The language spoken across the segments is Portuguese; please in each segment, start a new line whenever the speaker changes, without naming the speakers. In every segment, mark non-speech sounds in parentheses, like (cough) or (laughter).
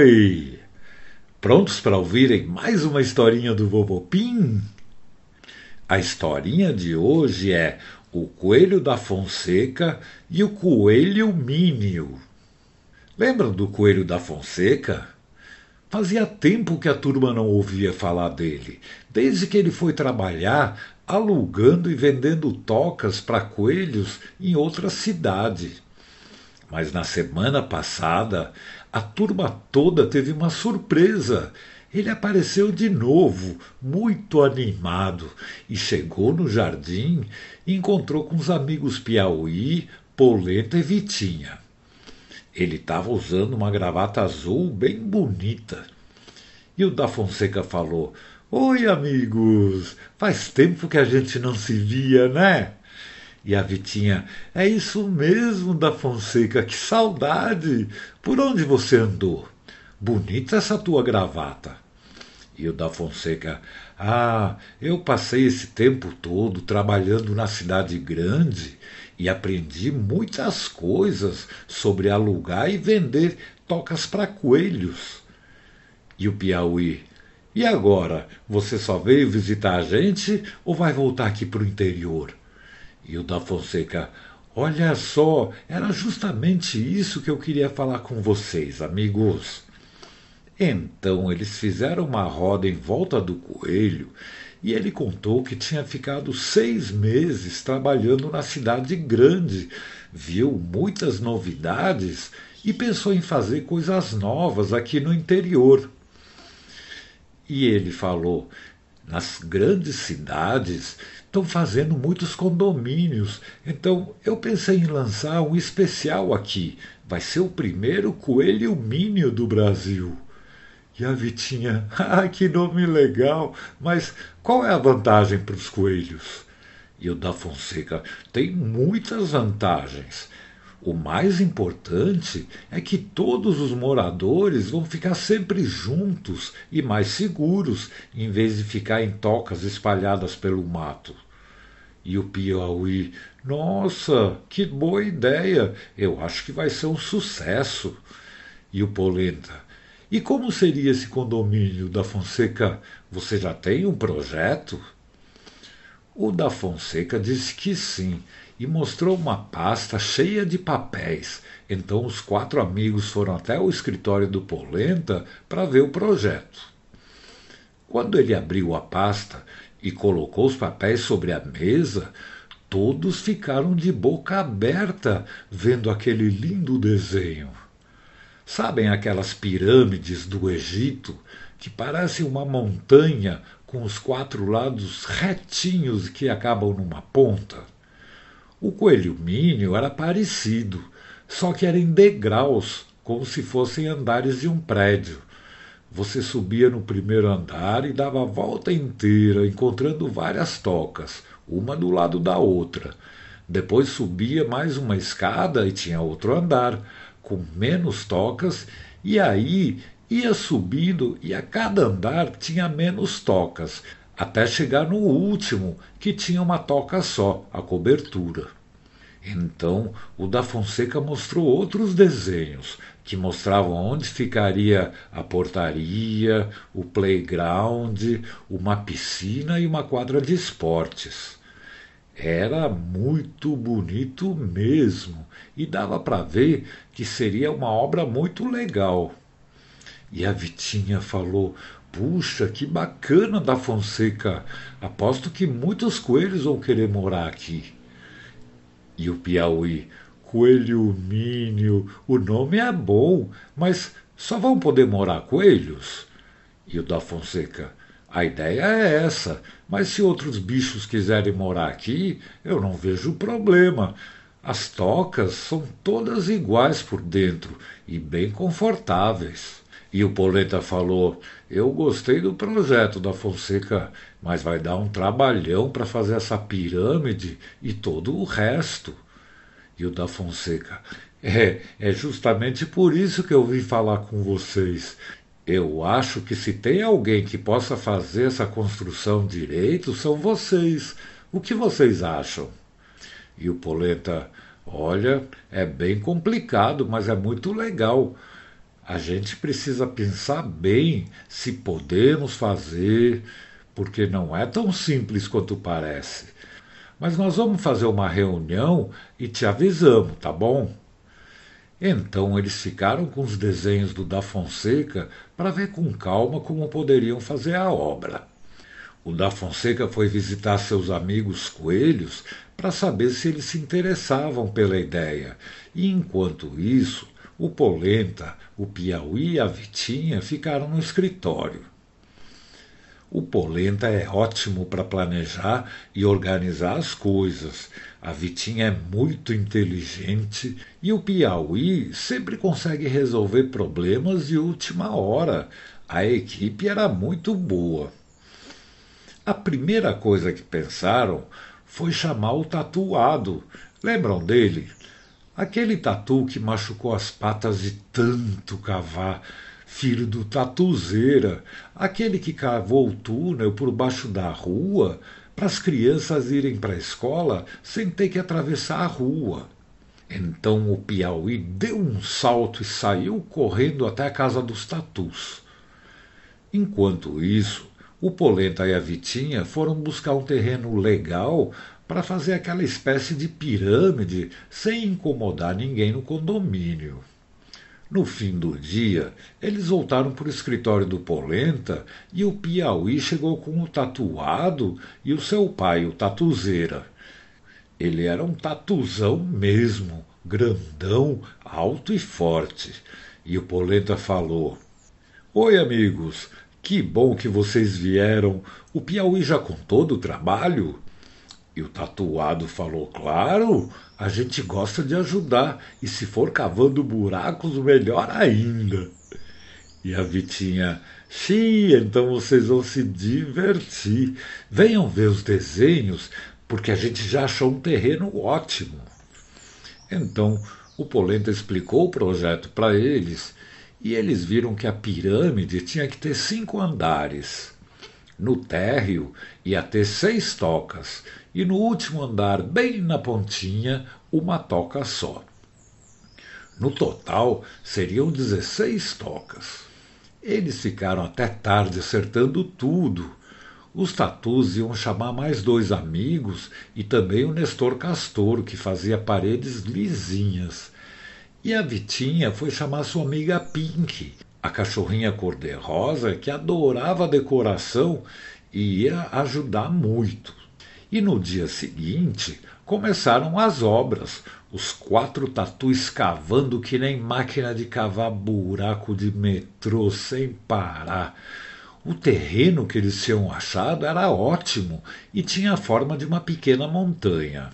Oi! Prontos para ouvirem mais uma historinha do Vovô Pim? A historinha de hoje é O Coelho da Fonseca e o Coelho Mínio. Lembram do Coelho da Fonseca? Fazia tempo que a turma não ouvia falar dele, desde que ele foi trabalhar alugando e vendendo tocas para coelhos em outra cidade. Mas na semana passada, a turma toda teve uma surpresa. Ele apareceu de novo, muito animado, e chegou no jardim e encontrou com os amigos Piauí, Polenta e Vitinha. Ele estava usando uma gravata azul bem bonita. E o da Fonseca falou: Oi, amigos! Faz tempo que a gente não se via, né? E a Vitinha, é isso mesmo, da Fonseca, que saudade! Por onde você andou? Bonita essa tua gravata. E o da Fonseca, ah, eu passei esse tempo todo trabalhando na cidade grande e aprendi muitas coisas sobre alugar e vender tocas para coelhos. E o Piauí, e agora, você só veio visitar a gente ou vai voltar aqui para o interior? E o da Fonseca, olha só, era justamente isso que eu queria falar com vocês, amigos. Então eles fizeram uma roda em volta do coelho e ele contou que tinha ficado seis meses trabalhando na cidade grande, viu muitas novidades e pensou em fazer coisas novas aqui no interior. E ele falou: nas grandes cidades estão fazendo muitos condomínios. Então eu pensei em lançar um especial aqui. Vai ser o primeiro coelho mínio do Brasil. E a Vitinha, (laughs) ah, que nome legal! Mas qual é a vantagem para os coelhos? E o da Fonseca, tem muitas vantagens. O mais importante é que todos os moradores vão ficar sempre juntos e mais seguros, em vez de ficar em tocas espalhadas pelo mato. E o Piauí, nossa, que boa ideia! Eu acho que vai ser um sucesso. E o Polenta, e como seria esse condomínio da Fonseca? Você já tem um projeto? O da Fonseca disse que sim e mostrou uma pasta cheia de papéis. Então os quatro amigos foram até o escritório do Polenta para ver o projeto. Quando ele abriu a pasta e colocou os papéis sobre a mesa, todos ficaram de boca aberta vendo aquele lindo desenho. Sabem aquelas pirâmides do Egito que parecem uma montanha com os quatro lados retinhos que acabam numa ponta? O coelho mínimo era parecido, só que era em degraus, como se fossem andares de um prédio. Você subia no primeiro andar e dava a volta inteira, encontrando várias tocas, uma do lado da outra. Depois subia mais uma escada e tinha outro andar, com menos tocas, e aí ia subindo e a cada andar tinha menos tocas, até chegar no último, que tinha uma toca só, a cobertura. Então o da Fonseca mostrou outros desenhos que mostravam onde ficaria a portaria, o playground, uma piscina e uma quadra de esportes. Era muito bonito mesmo e dava para ver que seria uma obra muito legal. E a Vitinha falou: Puxa, que bacana da Fonseca! Aposto que muitos coelhos vão querer morar aqui. E o Piauí: Coelho Mínio, o nome é bom, mas só vão poder morar coelhos? E o da Fonseca: A ideia é essa, mas se outros bichos quiserem morar aqui, eu não vejo problema. As tocas são todas iguais por dentro e bem confortáveis. E o Polenta falou: Eu gostei do projeto da Fonseca, mas vai dar um trabalhão para fazer essa pirâmide e todo o resto. E o da Fonseca: É, é justamente por isso que eu vim falar com vocês. Eu acho que se tem alguém que possa fazer essa construção direito, são vocês. O que vocês acham? E o Polenta: Olha, é bem complicado, mas é muito legal. A gente precisa pensar bem se podemos fazer, porque não é tão simples quanto parece. Mas nós vamos fazer uma reunião e te avisamos, tá bom? Então eles ficaram com os desenhos do da Fonseca para ver com calma como poderiam fazer a obra. O da Fonseca foi visitar seus amigos coelhos para saber se eles se interessavam pela ideia, e enquanto isso, o Polenta, o Piauí e a Vitinha ficaram no escritório. O Polenta é ótimo para planejar e organizar as coisas. A Vitinha é muito inteligente e o Piauí sempre consegue resolver problemas de última hora. A equipe era muito boa. A primeira coisa que pensaram foi chamar o tatuado. Lembram dele? Aquele tatu que machucou as patas de tanto cavar, filho do tatuzeira, aquele que cavou o túnel por baixo da rua para as crianças irem para a escola sem ter que atravessar a rua. Então o Piauí deu um salto e saiu correndo até a casa dos tatus. Enquanto isso, o Polenta e a Vitinha foram buscar um terreno legal para fazer aquela espécie de pirâmide sem incomodar ninguém no condomínio. No fim do dia, eles voltaram para o escritório do Polenta e o Piauí chegou com o tatuado e o seu pai, o tatuzeira. Ele era um tatuzão mesmo, grandão, alto e forte. E o Polenta falou: Oi, amigos, que bom que vocês vieram. O Piauí já contou do trabalho? E o tatuado falou: Claro, a gente gosta de ajudar, e se for cavando buracos, melhor ainda. E a Vitinha: Sim, então vocês vão se divertir. Venham ver os desenhos, porque a gente já achou um terreno ótimo. Então o Polenta explicou o projeto para eles e eles viram que a pirâmide tinha que ter cinco andares. No térreo ia ter seis tocas e no último andar, bem na pontinha, uma toca só. No total, seriam 16 tocas. Eles ficaram até tarde acertando tudo. Os tatus iam chamar mais dois amigos e também o Nestor Castor, que fazia paredes lisinhas. E a Vitinha foi chamar sua amiga Pink, a cachorrinha cor-de-rosa que adorava a decoração e ia ajudar muito. E no dia seguinte começaram as obras, os quatro tatus cavando que nem máquina de cavar buraco de metrô sem parar. O terreno que eles tinham achado era ótimo e tinha a forma de uma pequena montanha.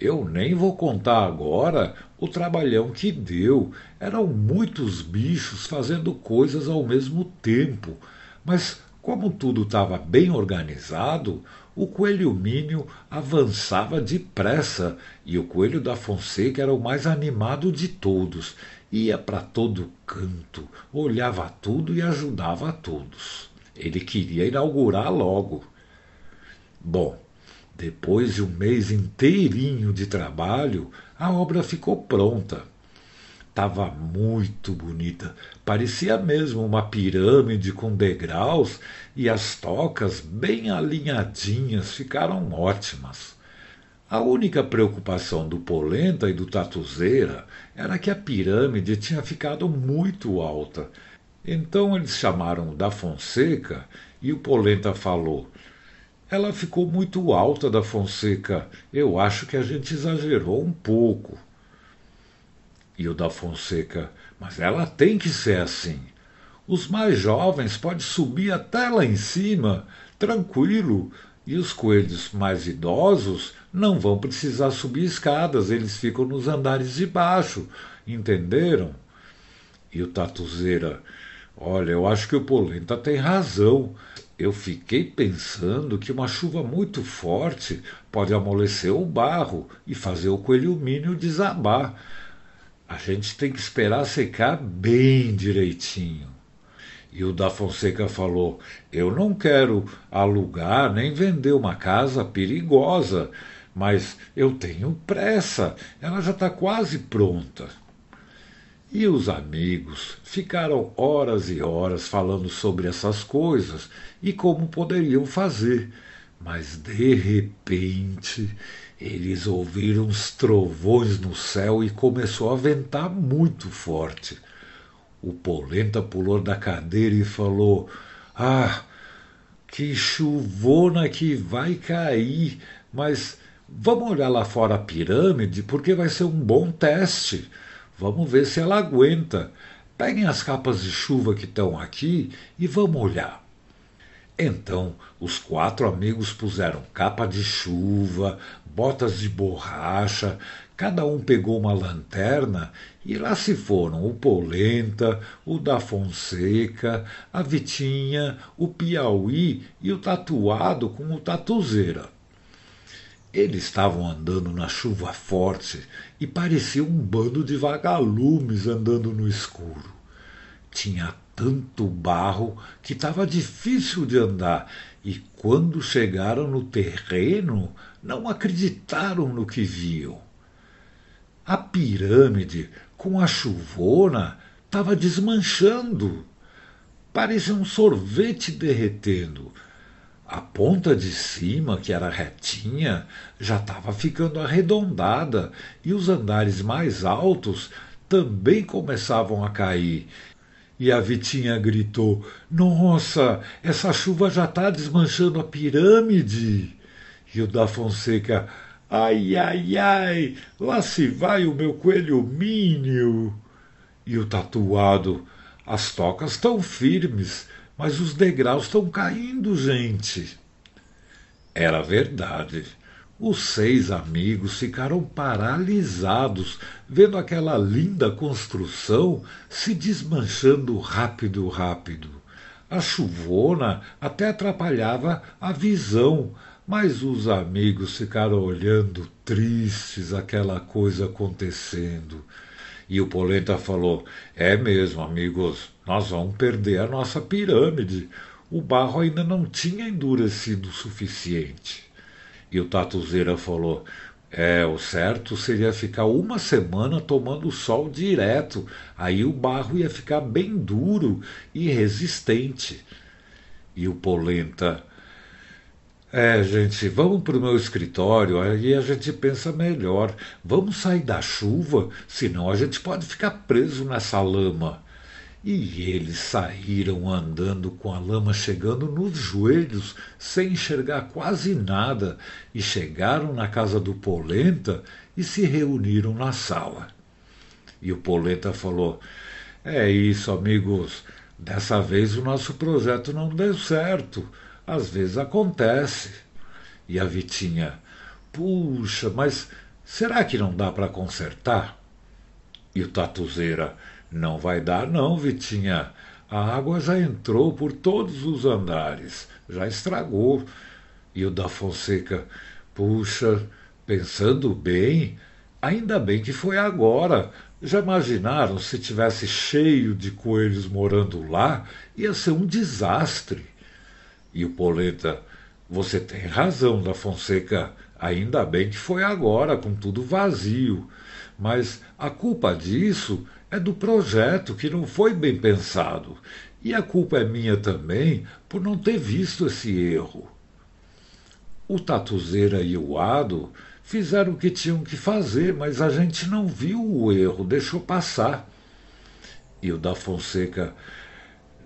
Eu nem vou contar agora o trabalhão que deu. Eram muitos bichos fazendo coisas ao mesmo tempo, mas como tudo estava bem organizado, o coelho Mínio avançava depressa e o coelho da Fonseca era o mais animado de todos. Ia para todo canto, olhava tudo e ajudava a todos. Ele queria inaugurar logo. Bom, depois de um mês inteirinho de trabalho, a obra ficou pronta. Estava muito bonita. Parecia mesmo uma pirâmide com degraus e as tocas bem alinhadinhas ficaram ótimas. A única preocupação do Polenta e do Tatuzeira era que a pirâmide tinha ficado muito alta. Então eles chamaram o da Fonseca e o Polenta falou: Ela ficou muito alta da Fonseca. Eu acho que a gente exagerou um pouco. E o da Fonseca, mas ela tem que ser assim. Os mais jovens podem subir até lá em cima, tranquilo, e os coelhos mais idosos não vão precisar subir escadas, eles ficam nos andares de baixo, entenderam? E o Tatuzeira, olha, eu acho que o Polenta tem razão. Eu fiquei pensando que uma chuva muito forte pode amolecer o barro e fazer o coelho mínimo desabar. A gente tem que esperar secar bem direitinho. E o da Fonseca falou: Eu não quero alugar nem vender uma casa perigosa, mas eu tenho pressa, ela já está quase pronta. E os amigos ficaram horas e horas falando sobre essas coisas e como poderiam fazer. Mas de repente eles ouviram uns trovões no céu e começou a ventar muito forte. O polenta pulou da cadeira e falou: Ah, que chuvona que vai cair, mas vamos olhar lá fora a pirâmide porque vai ser um bom teste. Vamos ver se ela aguenta. Peguem as capas de chuva que estão aqui e vamos olhar. Então os quatro amigos puseram capa de chuva, botas de borracha, cada um pegou uma lanterna e lá se foram o Polenta, o da Fonseca, a Vitinha, o Piauí e o Tatuado com o Tatuzeira. Eles estavam andando na chuva forte e parecia um bando de vagalumes andando no escuro. Tinha tanto barro que estava difícil de andar, e quando chegaram no terreno, não acreditaram no que viam. A pirâmide, com a chuvona, estava desmanchando. Parecia um sorvete derretendo a ponta de cima, que era retinha, já estava ficando arredondada e os andares mais altos também começavam a cair. E a Vitinha gritou: Nossa, essa chuva já está desmanchando a pirâmide. E o da Fonseca: Ai, ai, ai, lá se vai o meu coelho mínio. E o tatuado: As tocas estão firmes, mas os degraus estão caindo, gente. Era verdade. Os seis amigos ficaram paralisados vendo aquela linda construção se desmanchando rápido, rápido. A chuvona até atrapalhava a visão, mas os amigos ficaram olhando tristes aquela coisa acontecendo. E o Polenta falou: É mesmo, amigos, nós vamos perder a nossa pirâmide. O barro ainda não tinha endurecido o suficiente. E o Tatuzeira falou: É, o certo seria ficar uma semana tomando sol direto. Aí o barro ia ficar bem duro e resistente. E o Polenta. É, gente, vamos para o meu escritório, aí a gente pensa melhor. Vamos sair da chuva, senão a gente pode ficar preso nessa lama. E eles saíram andando com a lama chegando nos joelhos, sem enxergar quase nada, e chegaram na casa do Polenta e se reuniram na sala. E o Polenta falou: É isso, amigos. Dessa vez o nosso projeto não deu certo. Às vezes acontece. E a Vitinha, puxa, mas será que não dá para consertar? E o Tatuzeira, não vai dar não, Vitinha. A água já entrou por todos os andares, já estragou. E o da Fonseca, puxa, pensando bem, ainda bem que foi agora. Já imaginaram se tivesse cheio de coelhos morando lá? Ia ser um desastre. E o Polenta, você tem razão, da Fonseca. Ainda bem que foi agora, com tudo vazio. Mas a culpa disso é do projeto que não foi bem pensado. E a culpa é minha também por não ter visto esse erro. O Tatuzeira e o Ado fizeram o que tinham que fazer, mas a gente não viu o erro, deixou passar. E o da Fonseca,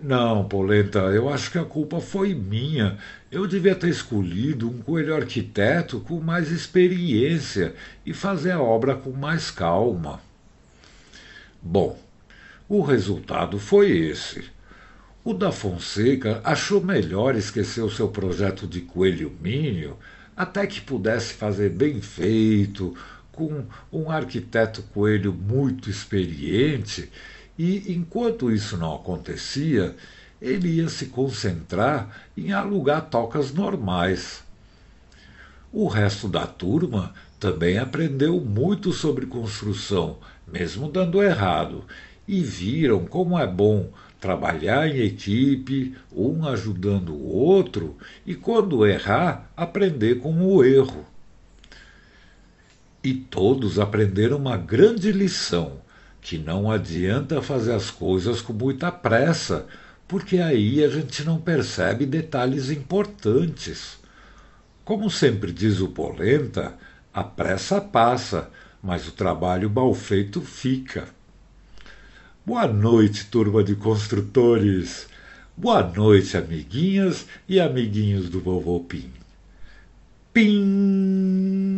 não, Polenta, eu acho que a culpa foi minha. Eu devia ter escolhido um coelho arquiteto com mais experiência e fazer a obra com mais calma. Bom, o resultado foi esse. O da Fonseca achou melhor esquecer o seu projeto de coelho mínimo até que pudesse fazer bem feito, com um arquiteto coelho muito experiente e enquanto isso não acontecia, ele ia se concentrar em alugar tocas normais. O resto da turma também aprendeu muito sobre construção, mesmo dando errado, e viram como é bom trabalhar em equipe, um ajudando o outro, e quando errar, aprender com o erro. E todos aprenderam uma grande lição que não adianta fazer as coisas com muita pressa, porque aí a gente não percebe detalhes importantes. Como sempre diz o Polenta, a pressa passa, mas o trabalho mal feito fica. Boa noite, turma de construtores. Boa noite, amiguinhas e amiguinhos do Vovô Pim. Pim!